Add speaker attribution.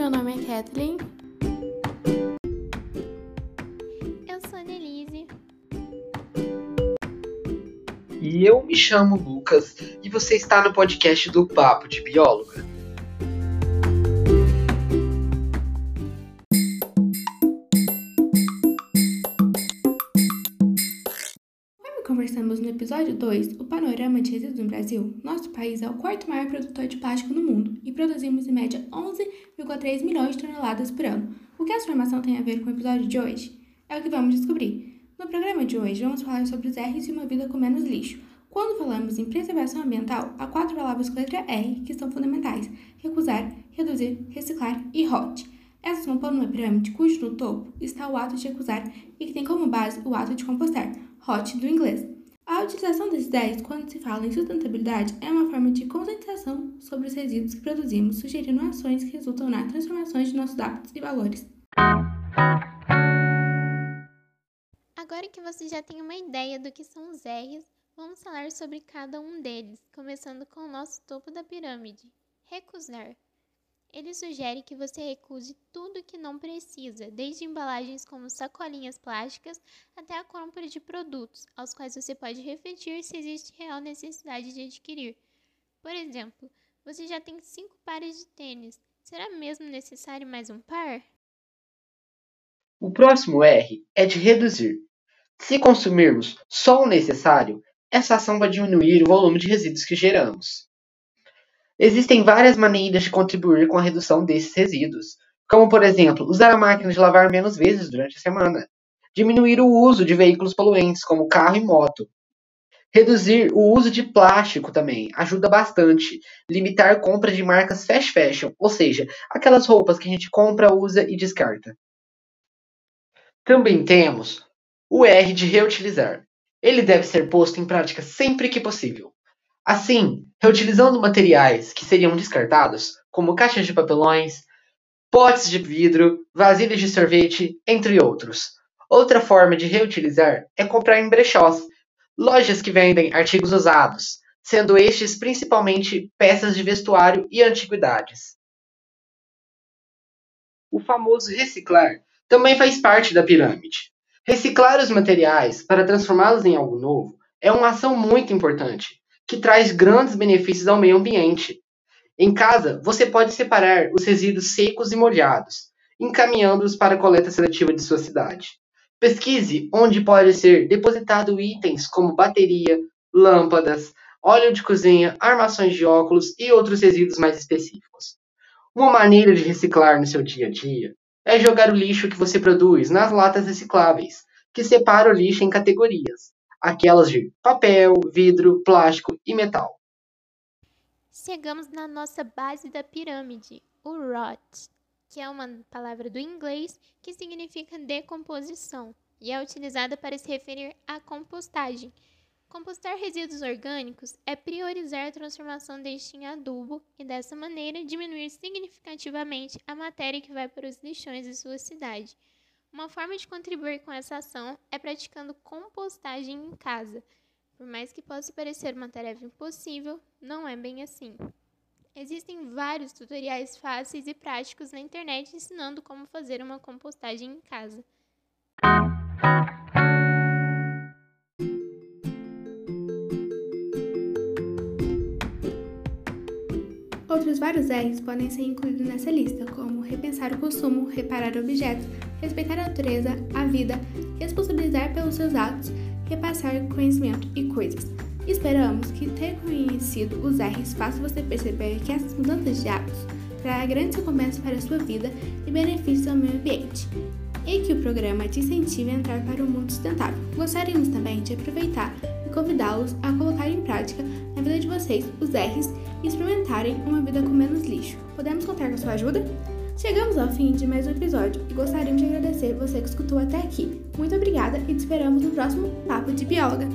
Speaker 1: meu nome é Kathleen.
Speaker 2: Eu sou a Denise.
Speaker 3: E eu me chamo Lucas e você está no podcast do Papo de Bióloga.
Speaker 1: Como conversamos no episódio 2, o panorama de resíduos no Brasil, nosso país é o quarto maior produtor de plástico no mundo e produzimos em média 11,3 milhões de toneladas por ano. O que essa informação tem a ver com o episódio de hoje? É o que vamos descobrir. No programa de hoje, vamos falar sobre os R's e uma vida com menos lixo. Quando falamos em preservação ambiental, há quatro palavras com a letra R que são fundamentais: recusar, reduzir, reciclar e ROT. Essas compõem uma pirâmide cujo no topo está o ato de recusar e que tem como base o ato de compostar, ROT do inglês. A utilização desses 10 quando se fala em sustentabilidade é uma forma de conscientização sobre os resíduos que produzimos, sugerindo ações que resultam na transformação de nossos hábitos e valores.
Speaker 2: Agora que você já tem uma ideia do que são os R's, vamos falar sobre cada um deles, começando com o nosso topo da pirâmide. Recusar. Ele sugere que você recuse tudo que não precisa, desde embalagens como sacolinhas plásticas até a compra de produtos, aos quais você pode refletir se existe real necessidade de adquirir. Por exemplo, você já tem cinco pares de tênis. Será mesmo necessário mais um par?
Speaker 3: O próximo R é de reduzir. Se consumirmos só o necessário, essa ação vai diminuir o volume de resíduos que geramos. Existem várias maneiras de contribuir com a redução desses resíduos, como, por exemplo, usar a máquina de lavar menos vezes durante a semana, diminuir o uso de veículos poluentes, como carro e moto. Reduzir o uso de plástico também ajuda bastante. Limitar compra de marcas fast fashion, ou seja, aquelas roupas que a gente compra, usa e descarta. Também temos o R de reutilizar. Ele deve ser posto em prática sempre que possível. Assim, reutilizando materiais que seriam descartados, como caixas de papelões, potes de vidro, vasilhas de sorvete, entre outros. Outra forma de reutilizar é comprar em brechós, lojas que vendem artigos usados, sendo estes principalmente peças de vestuário e antiguidades. O famoso reciclar também faz parte da pirâmide. Reciclar os materiais para transformá-los em algo novo é uma ação muito importante, que traz grandes benefícios ao meio ambiente. Em casa, você pode separar os resíduos secos e molhados, encaminhando-os para a coleta seletiva de sua cidade. Pesquise onde pode ser depositado itens como bateria, lâmpadas, óleo de cozinha, armações de óculos e outros resíduos mais específicos. Uma maneira de reciclar no seu dia a dia é jogar o lixo que você produz nas latas recicláveis, que separa o lixo em categorias, aquelas de papel, vidro, plástico e metal.
Speaker 2: Chegamos na nossa base da pirâmide, o rot, que é uma palavra do inglês que significa decomposição e é utilizada para se referir à compostagem Compostar resíduos orgânicos é priorizar a transformação deste em adubo e, dessa maneira, diminuir significativamente a matéria que vai para os lixões de sua cidade. Uma forma de contribuir com essa ação é praticando compostagem em casa. Por mais que possa parecer uma tarefa impossível, não é bem assim. Existem vários tutoriais fáceis e práticos na internet ensinando como fazer uma compostagem em casa.
Speaker 1: Outros vários R's podem ser incluídos nessa lista, como repensar o consumo, reparar objetos, respeitar a natureza, a vida, responsabilizar pelos seus atos, repassar conhecimento e coisas. Esperamos que ter conhecido os R's faça você perceber que essas mudanças de hábitos trará grandes recompensas para a sua vida e benefícios ao meio ambiente, e que o programa te incentive a entrar para o mundo sustentável. Gostaríamos também de aproveitar convidá-los a colocar em prática na vida de vocês os R's e experimentarem uma vida com menos lixo. Podemos contar com a sua ajuda? Chegamos ao fim de mais um episódio e gostaríamos de agradecer você que escutou até aqui. Muito obrigada e te esperamos no próximo Papo de Bióloga!